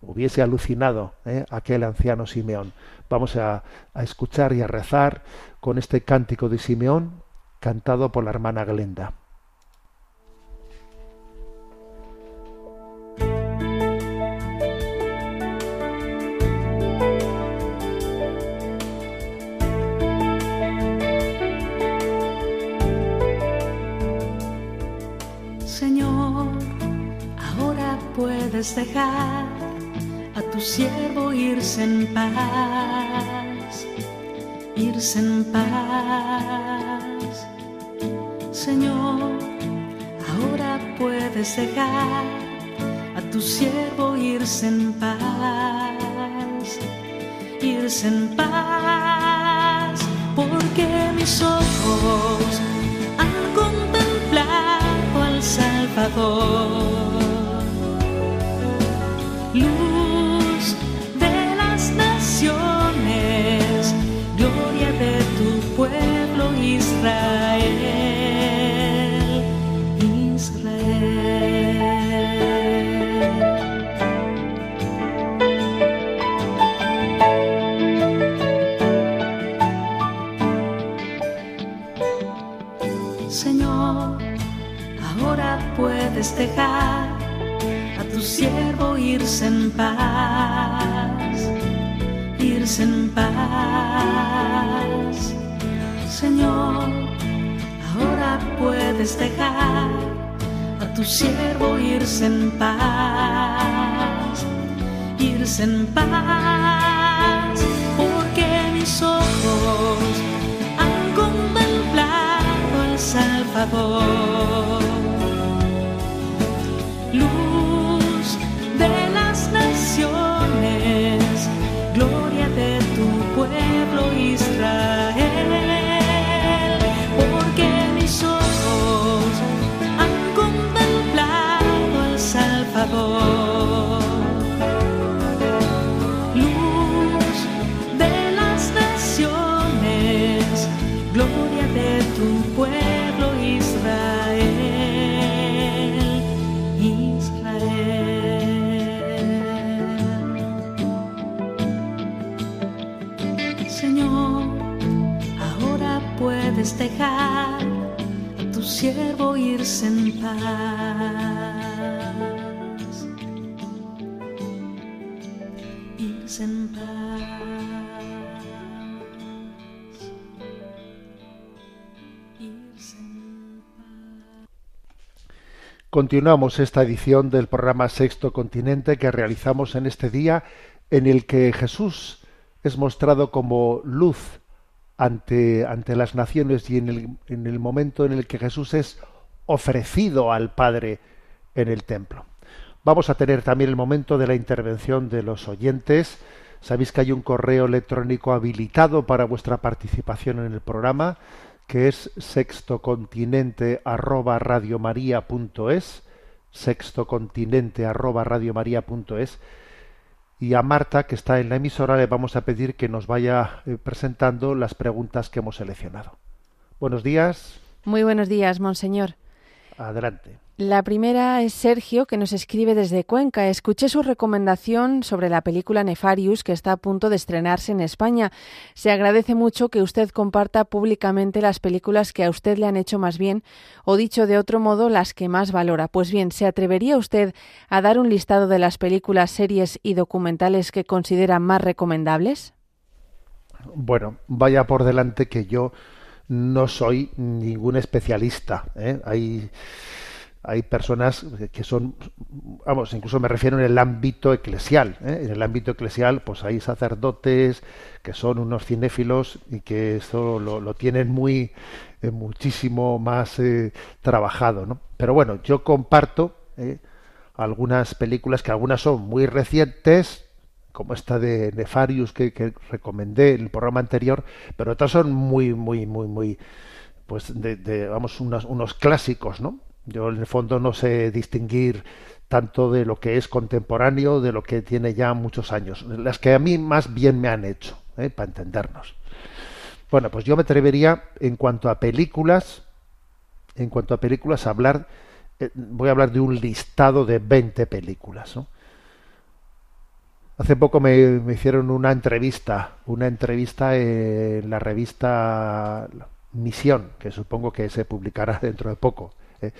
hubiese alucinado ¿eh? aquel anciano Simeón. Vamos a, a escuchar y a rezar con este cántico de Simeón cantado por la hermana Glenda. Puedes dejar a tu siervo irse en paz, irse en paz. Señor, ahora puedes dejar a tu siervo irse en paz, irse en paz, porque mis ojos han contemplado al Salvador. Tu siervo irse en paz, irse en paz, porque mis ojos han contemplado al Salvador Continuamos esta edición del programa Sexto Continente que realizamos en este día en el que Jesús es mostrado como luz ante, ante las naciones y en el, en el momento en el que Jesús es ofrecido al Padre en el templo. Vamos a tener también el momento de la intervención de los oyentes. Sabéis que hay un correo electrónico habilitado para vuestra participación en el programa, que es sextocontinente arroba radiomaria.es, sextocontinente arroba radiomaria.es. Y a Marta, que está en la emisora, le vamos a pedir que nos vaya eh, presentando las preguntas que hemos seleccionado. Buenos días, Muy buenos días, monseñor. Adelante. La primera es Sergio, que nos escribe desde Cuenca. Escuché su recomendación sobre la película Nefarius, que está a punto de estrenarse en España. Se agradece mucho que usted comparta públicamente las películas que a usted le han hecho más bien, o dicho de otro modo, las que más valora. Pues bien, ¿se atrevería usted a dar un listado de las películas, series y documentales que considera más recomendables? Bueno, vaya por delante que yo no soy ningún especialista. ¿eh? Hay, hay personas que son, vamos, incluso me refiero en el ámbito eclesial. ¿eh? En el ámbito eclesial, pues hay sacerdotes que son unos cinéfilos y que eso lo, lo tienen muy, eh, muchísimo más trabajado, ¿no? Pero bueno, yo comparto algunas películas que algunas son muy recientes, como esta de Nefarius que, recomendé en el programa anterior, pero otras son muy, muy, muy, muy, pues de, vamos, unos, unos clásicos, ¿no? Yo en el fondo no sé distinguir tanto de lo que es contemporáneo de lo que tiene ya muchos años. Las que a mí más bien me han hecho, ¿eh? para entendernos. Bueno, pues yo me atrevería en cuanto a películas, en cuanto a películas, a hablar, eh, voy a hablar de un listado de 20 películas. ¿no? Hace poco me, hicieron una entrevista, una entrevista en la revista Misión, que supongo que se publicará dentro de poco. ¿eh?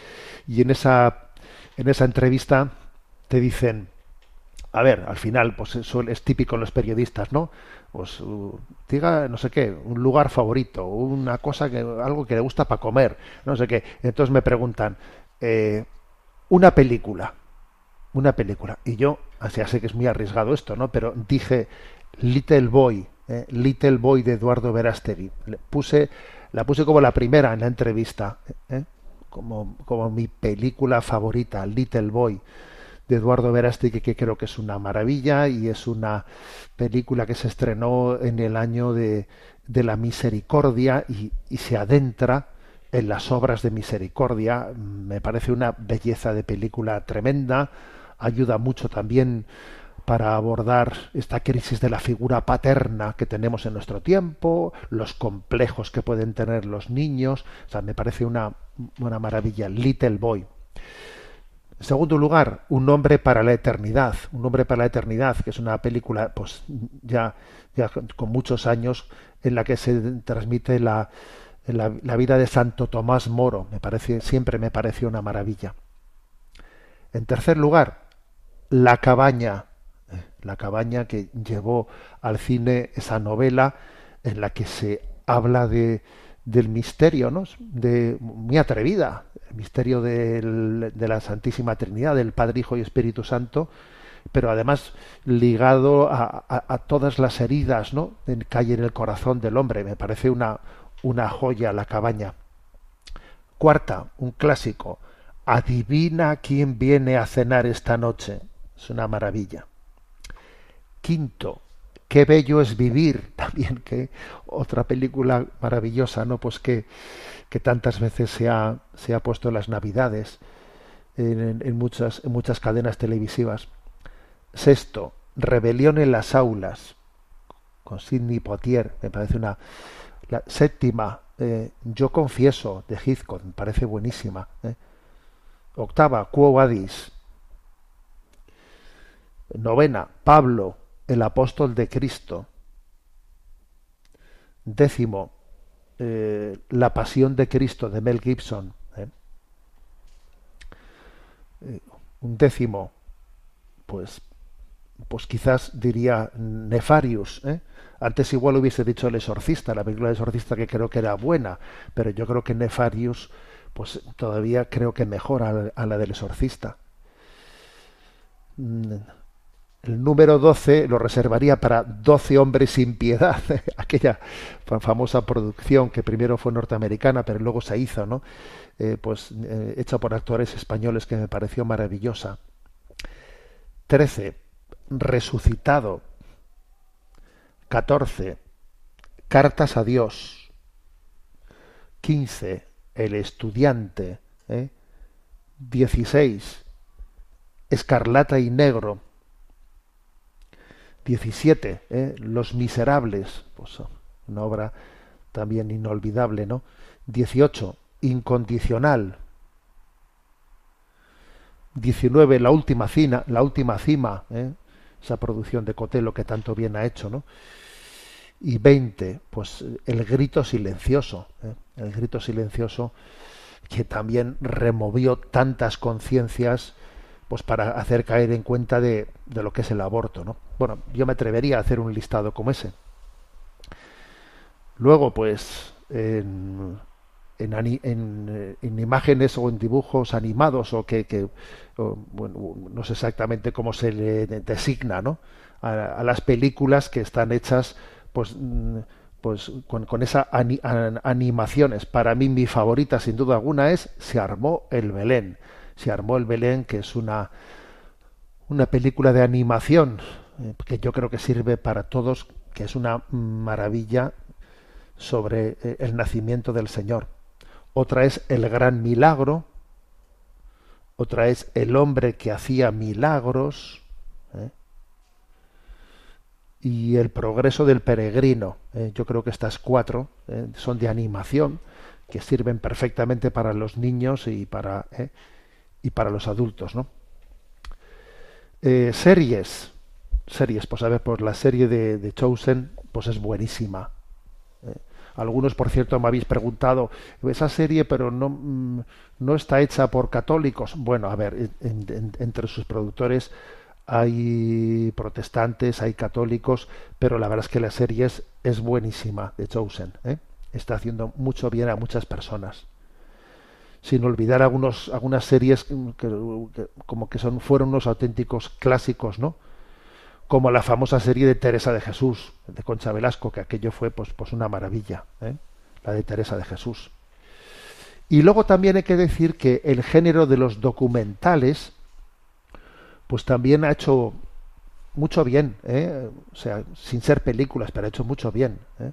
Y en esa, en esa entrevista te dicen, a ver, al final, pues eso es típico en los periodistas, ¿no? Pues uh, diga, no sé qué, un lugar favorito, una cosa que, algo que le gusta para comer, no sé qué. Entonces me preguntan, eh, una película, una película. Y yo, ya sé que es muy arriesgado esto, ¿no? Pero dije Little Boy, eh, Little Boy de Eduardo Verástegui. Puse, la puse como la primera en la entrevista, ¿eh? como, como mi película favorita, Little Boy de Eduardo Verástegui, que creo que es una maravilla y es una película que se estrenó en el año de, de la misericordia y se adentra en las obras de misericordia. Me parece una belleza de película tremenda, ayuda mucho también para abordar esta crisis de la figura paterna que tenemos en nuestro tiempo, los complejos que pueden tener los niños. O sea, me parece una, una maravilla. Little Boy. En segundo lugar, Un hombre para la eternidad. Un hombre para la eternidad, que es una película, pues ya, ya con muchos años, en la que se transmite la, la, la vida de Santo Tomás Moro. Me parece, siempre me pareció una maravilla. En tercer lugar, La cabaña. La cabaña que llevó al cine esa novela en la que se habla de, del misterio, ¿no? De, muy atrevida, el misterio de la Santísima Trinidad, del Padre, Hijo y Espíritu Santo, pero además ligado a, a, a todas las heridas, ¿no? que hay en el corazón del hombre. Me parece una, una joya la cabaña. Cuarta, un clásico. Adivina quién viene a cenar esta noche. Es una maravilla. Quinto, qué bello es vivir. También que otra película maravillosa, ¿no? Pues que, que tantas veces se ha, se ha puesto en las navidades, en, muchas, en muchas cadenas televisivas. Sexto, Rebelión en las aulas, con Sidney Poitier. Me parece una. La séptima, eh, Yo confieso, de Hitchcock, me parece buenísima. ¿eh? Octava, Quo Vadis. Novena, Pablo, el apóstol de Cristo. Décimo, eh, La pasión de Cristo de Mel Gibson. ¿eh? Eh, un décimo, pues, pues quizás diría Nefarius. Antes igual hubiese dicho El exorcista, la película del exorcista que creo que era buena, pero yo creo que Nefarius, pues todavía creo que mejora a la del exorcista el número 12 lo reservaría para 12 hombres sin piedad, aquella famosa producción que primero fue norteamericana, pero luego se hizo, ¿no? Eh, pues eh, hecha por actores españoles que me pareció maravillosa. 13. Resucitado. 14. Cartas a Dios. 15. El estudiante. ¿eh? 16. Escarlata y negro. 17, ¿eh? Los Miserables, pues una obra también inolvidable, ¿no? 18, Incondicional. 19, La Última Cima, La Última Cima, ¿eh? esa producción de Cotelo que tanto bien ha hecho, ¿no? Y 20, pues El Grito Silencioso, ¿eh? El Grito Silencioso que también removió tantas conciencias pues para hacer caer en cuenta de, de, lo que es el aborto, ¿no? Bueno, yo me atrevería a hacer un listado como ese. Luego, pues, en, en, en, en imágenes o en dibujos animados o que, que bueno, no sé exactamente cómo se le designa, ¿no? A, a las películas que están hechas, pues pues con, con esas ani, animaciones. Para mí mi favorita, sin duda alguna, es Se armó el Belén se armó el Belén, que es una, una película de animación eh, que yo creo que sirve para todos, que es una maravilla sobre eh, el nacimiento del Señor. Otra es El Gran Milagro, otra es El hombre que hacía milagros, ¿eh? y El progreso del peregrino. Yo creo que estas cuatro son de animación que sirven perfectamente para los niños y para. Y para los adultos, ¿no? Eh, series, series, pues a ver, pues la serie de, de Chosen, pues es buenísima. ¿eh? Algunos, por cierto, me habéis preguntado, esa serie, pero no, mm, no está hecha por católicos. Bueno, a ver, en- en- entre sus productores hay protestantes, hay católicos, pero la verdad es que la serie es, es buenísima, de Chosen. ¿eh? Está haciendo mucho bien a muchas personas. Sin olvidar algunos, algunas series que, como que son, fueron unos auténticos clásicos, ¿no? como la famosa serie de Teresa de Jesús, de Concha Velasco, que aquello fue pues, pues una maravilla, ¿eh? la de Teresa de Jesús. Y luego también hay que decir que el género de los documentales, pues también ha hecho mucho bien, ¿eh? o sea, sin ser películas, pero ha hecho mucho bien. ¿eh?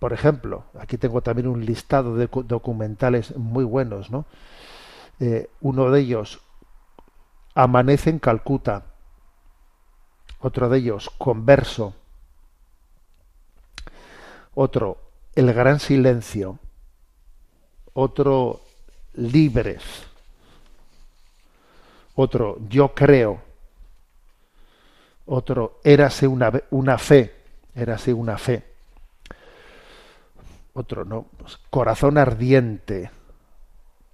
Por ejemplo, aquí tengo también un listado de cu- documentales muy buenos, ¿no? Eh, uno de ellos, Amanece en Calcuta, otro de ellos, Converso, otro, El Gran Silencio, otro, Libres, otro, Yo Creo, otro, Érase una, una fe, Érase una fe, otro, ¿no? Pues, Corazón Ardiente,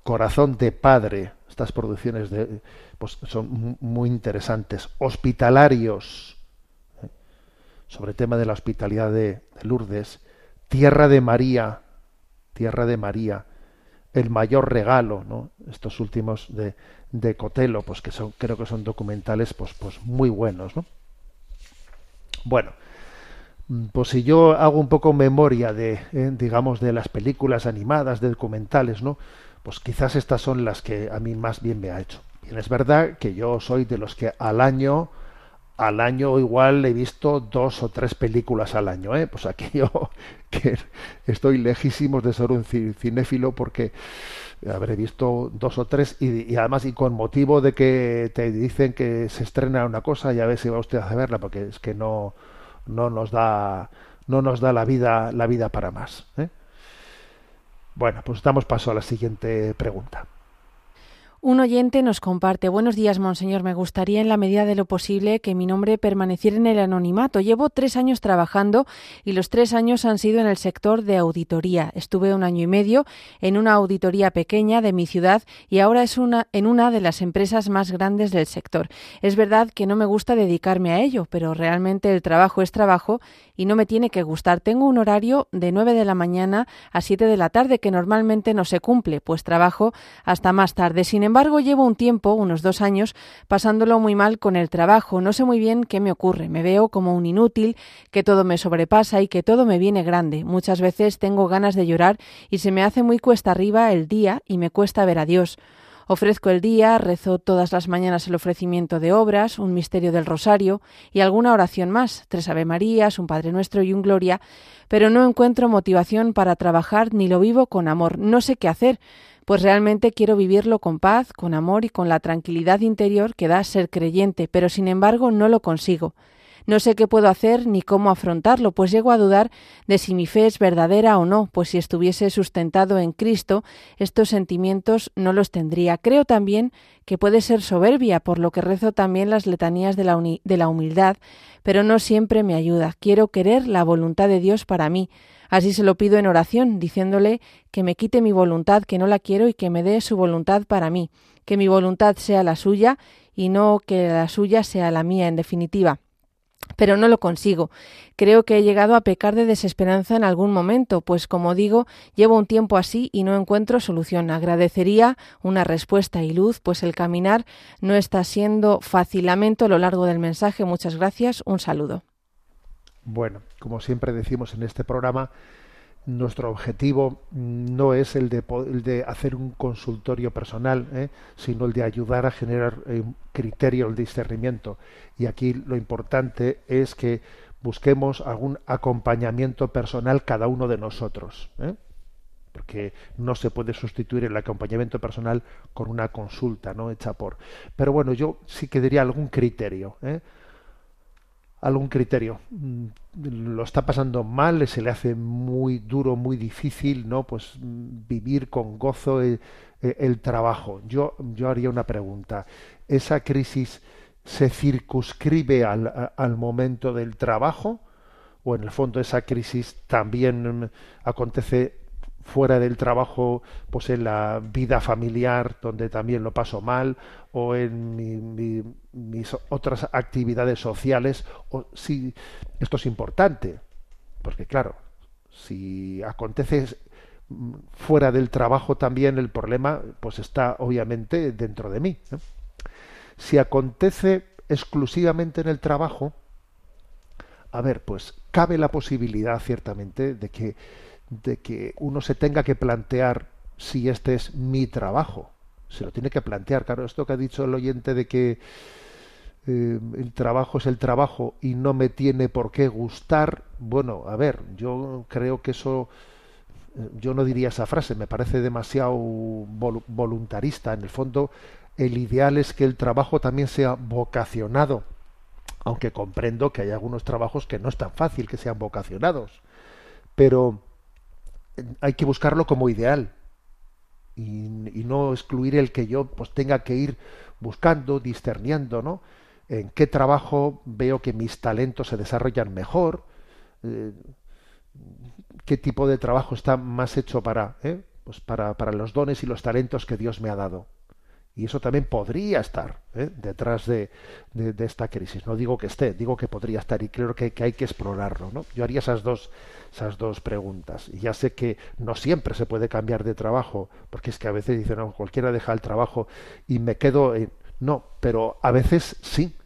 Corazón de Padre, estas producciones de, pues, son mu- muy interesantes. Hospitalarios, ¿eh? sobre el tema de la hospitalidad de, de Lourdes. Tierra de María, Tierra de María. El mayor regalo, ¿no? Estos últimos de, de Cotelo, pues que son, creo que son documentales pues, pues muy buenos, ¿no? Bueno, Pues si yo hago un poco memoria de, eh, digamos, de las películas animadas, de documentales, ¿no? Pues quizás estas son las que a mí más bien me ha hecho. Bien, es verdad que yo soy de los que al año, al año igual he visto dos o tres películas al año, ¿eh? Pues aquí yo que estoy lejísimos de ser un ci- cinéfilo porque habré visto dos o tres y, y además y con motivo de que te dicen que se estrena una cosa ya ve si va usted a verla porque es que no no nos da no nos da la vida la vida para más ¿eh? bueno pues damos paso a la siguiente pregunta Un oyente nos comparte, buenos días, monseñor, me gustaría en la medida de lo posible que mi nombre permaneciera en el anonimato. Llevo tres años trabajando y los tres años han sido en el sector de auditoría. Estuve un año y medio en una auditoría pequeña de mi ciudad y ahora es una, en una de las empresas más grandes del sector. Es verdad que no me gusta dedicarme a ello, pero realmente el trabajo es trabajo y no me tiene que gustar. Tengo un horario de 9 de la mañana a 7 de la tarde que normalmente no se cumple, pues trabajo hasta más tarde. Sin embargo, llevo un tiempo, unos dos años, pasándolo muy mal con el trabajo. No sé muy bien qué me ocurre. Me veo como un inútil, que todo me sobrepasa y que todo me viene grande. Muchas veces tengo ganas de llorar y se me hace muy cuesta arriba el día y me cuesta ver a Dios. Ofrezco el día, rezo todas las mañanas el ofrecimiento de obras, un misterio del rosario y alguna oración más, tres Ave Marías, un Padre Nuestro y un Gloria, pero no encuentro motivación para trabajar ni lo vivo con amor. No sé qué hacer, pues realmente quiero vivirlo con paz, con amor y con la tranquilidad interior que da ser creyente, pero sin embargo no lo consigo. No sé qué puedo hacer ni cómo afrontarlo, pues llego a dudar de si mi fe es verdadera o no, pues si estuviese sustentado en Cristo, estos sentimientos no los tendría. Creo también que puede ser soberbia, por lo que rezo también las letanías de la, de la humildad, pero no siempre me ayuda. Quiero querer la voluntad de Dios para mí. Así se lo pido en oración, diciéndole que me quite mi voluntad, que no la quiero, y que me dé su voluntad para mí, que mi voluntad sea la suya y no que la suya sea la mía, en definitiva pero no lo consigo. Creo que he llegado a pecar de desesperanza en algún momento, pues como digo, llevo un tiempo así y no encuentro solución. Agradecería una respuesta y luz, pues el caminar no está siendo fácil. Lamento a lo largo del mensaje. Muchas gracias. Un saludo. Bueno, como siempre decimos en este programa, nuestro objetivo no es el de, el de hacer un consultorio personal, ¿eh? sino el de ayudar a generar eh, un criterio, el discernimiento. Y aquí lo importante es que busquemos algún acompañamiento personal cada uno de nosotros. ¿eh? porque no se puede sustituir el acompañamiento personal con una consulta no hecha por pero bueno yo sí que diría algún criterio ¿eh? Algún criterio. Mm, lo está pasando mal se le hace muy duro muy difícil no pues mm, vivir con gozo el, el trabajo. Yo yo haría una pregunta. Esa crisis se circunscribe al, al momento del trabajo o en el fondo esa crisis también mm, acontece fuera del trabajo, pues en la vida familiar, donde también lo paso mal, o en mi- mi- mis otras actividades sociales. O, sí, esto es importante, porque claro, si acontece mm, fuera del trabajo también el problema, pues está obviamente dentro de mí. Si acontece exclusivamente en el trabajo, a ver, pues cabe la posibilidad ciertamente de que, de que uno se tenga que plantear si este es mi trabajo. Se lo tiene que plantear. Claro, esto que ha dicho el oyente de que eh, el trabajo es el trabajo y no me tiene por qué gustar. Bueno, a ver, yo creo que eso, eh, yo no diría esa frase, me parece demasiado vol- voluntarista. En el fondo, el ideal es que el trabajo también sea vocacionado aunque comprendo que hay algunos trabajos que no es tan fácil que sean vocacionados, pero eh, hay que buscarlo como ideal y, no excluir el que yo pues tenga que ir buscando, discerniendo, ¿no? En qué trabajo veo que mis talentos se desarrollan mejor, eh, qué tipo de trabajo está más hecho para, ¿eh? pues para, para los dones y los talentos que Dios me ha dado. Y eso también podría estar ¿eh? detrás de, esta crisis. No digo que esté, digo que podría estar y creo que, que hay que explorarlo. ¿no? Yo haría esas dos, esas dos preguntas. Y ya sé que no siempre se puede cambiar de trabajo, porque es que a veces dicen, no, cualquiera deja el trabajo y me quedo... en-". No, pero a veces sí.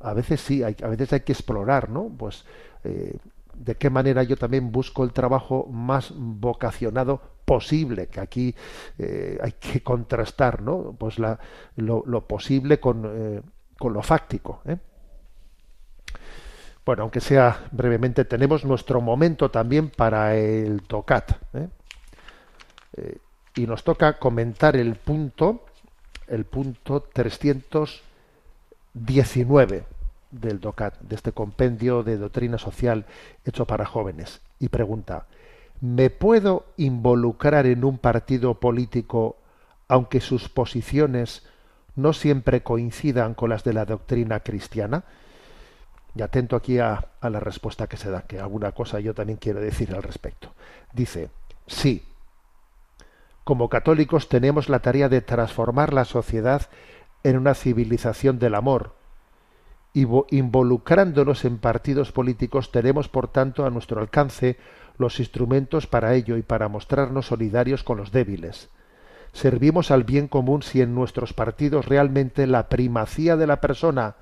A veces sí, hay, a veces hay que explorar, ¿no? Pues eh, de qué manera yo también busco el trabajo más vocacionado posible, que aquí eh, hay que contrastar, ¿no? Pues lo, posible con, eh, con lo fáctico. ¿eh? Bueno, aunque sea brevemente, tenemos nuestro momento también para el tocat. y nos toca comentar el punto, el punto 319 del DOCAT, de este compendio de doctrina social hecho para jóvenes. Y pregunta, ¿me puedo involucrar en un partido político aunque sus posiciones no siempre coincidan con las de la doctrina cristiana? Y atento aquí a, a la respuesta que se da, que alguna cosa yo también quiero decir al respecto. Dice, sí, como católicos tenemos la tarea de transformar la sociedad en una civilización del amor. Involucrándonos en partidos políticos tenemos, por tanto, a nuestro alcance los instrumentos para ello y para mostrarnos solidarios con los débiles. Servimos al bien común si en nuestros partidos realmente la primacía de la persona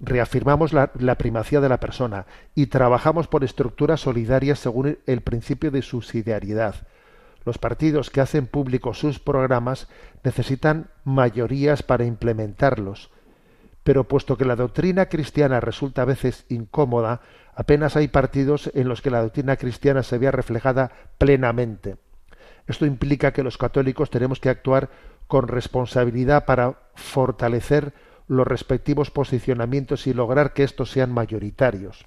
reafirmamos la, la primacía de la persona y trabajamos por estructuras solidarias según el principio de subsidiariedad. Los partidos que hacen públicos sus programas necesitan mayorías para implementarlos. Pero puesto que la doctrina cristiana resulta a veces incómoda, apenas hay partidos en los que la doctrina cristiana se vea reflejada plenamente. Esto implica que los católicos tenemos que actuar con responsabilidad para fortalecer los respectivos posicionamientos y lograr que estos sean mayoritarios.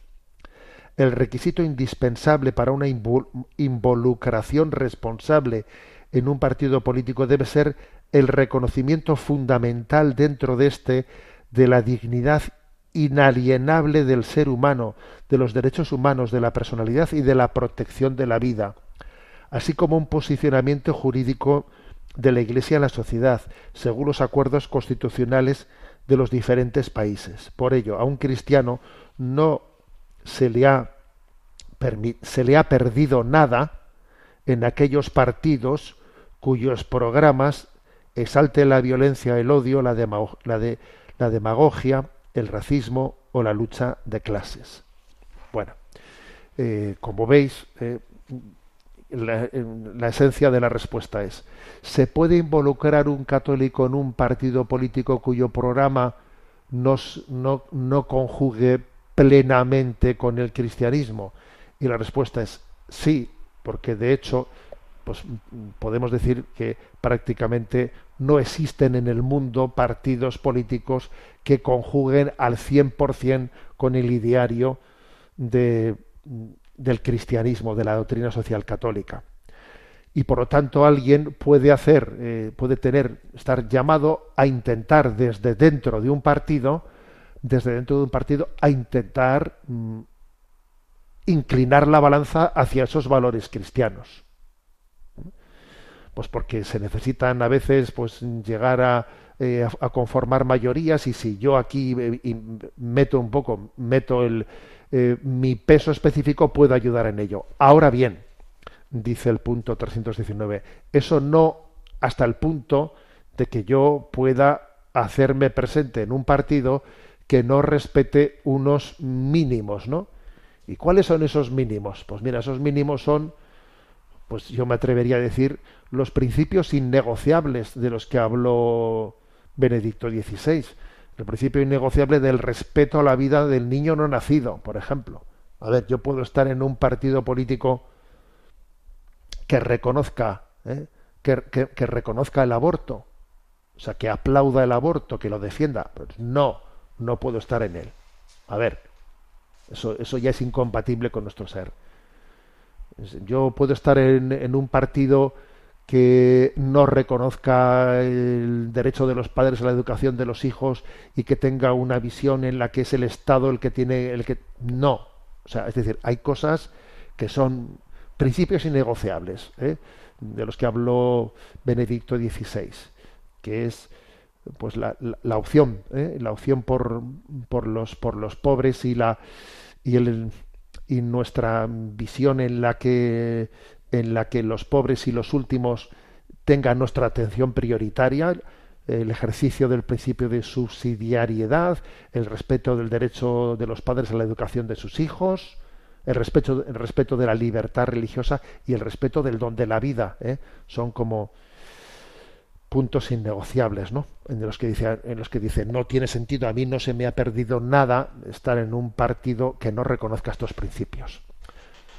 El requisito indispensable para una invol- involucración responsable en un partido político debe ser el reconocimiento fundamental dentro de este de la dignidad inalienable del ser humano, de los derechos humanos, de la personalidad y de la protección de la vida, así como un posicionamiento jurídico de la Iglesia en la sociedad, según los acuerdos constitucionales de los diferentes países. Por ello, a un cristiano no se le ha, se le ha perdido nada en aquellos partidos cuyos programas exalten la violencia, el odio, la, la demagogia, el racismo o la lucha de clases. Bueno, eh, como veis, eh, la, en- la esencia de la respuesta es, ¿se puede involucrar un católico en un partido político cuyo programa no, no conjugue plenamente con el cristianismo? Y la respuesta es sí, porque de hecho, pues podemos decir que prácticamente no existen en el mundo partidos políticos que conjuguen al 100% con el ideario de, del cristianismo, de la doctrina social católica. Y por lo tanto alguien puede hacer, eh, puede tener, estar llamado a intentar desde dentro de un partido, desde dentro de un partido, a intentar mm, inclinar la balanza hacia esos valores cristianos. Pues porque se necesitan a veces pues llegar a, eh, a, conformar mayorías y si yo aquí eh, meto un poco, meto el, eh, mi peso específico, puedo ayudar en ello. Ahora bien, dice el punto 319, eso no hasta el punto de que yo pueda hacerme presente en un partido que no respete unos mínimos, ¿no? ¿Y cuáles son esos mínimos? Pues mira, esos mínimos son, pues yo me atrevería a decir, los principios innegociables de los que habló Benedicto XVI. El principio innegociable del respeto a la vida del niño no nacido, por ejemplo. A ver, yo puedo estar en un partido político que reconozca, ¿eh? que, reconozca el aborto, o sea, que aplauda el aborto, que lo defienda. Pues no, no puedo estar en él. A ver, eso, eso ya es incompatible con nuestro ser. Yo puedo estar en, en un partido que no reconozca el derecho de los padres a la educación de los hijos y que tenga una visión en la que es el Estado el que tiene el que no, o sea, es decir, hay cosas que son principios innegociables, ¿eh? de los que habló Benedicto XVI, que es pues la, la, opción, ¿eh? la opción por, por los por los pobres y la y el y nuestra visión en la que en la que los pobres y los últimos tengan nuestra atención prioritaria, el ejercicio del principio de subsidiariedad, el respeto del derecho de los padres a la educación de sus hijos, el respeto, el respeto de la libertad religiosa y el respeto del don de la vida. ¿eh? Son como puntos innegociables, ¿no? En los que dice, en los que dice no tiene sentido, a mí no se me ha perdido nada estar en un partido que no reconozca estos principios.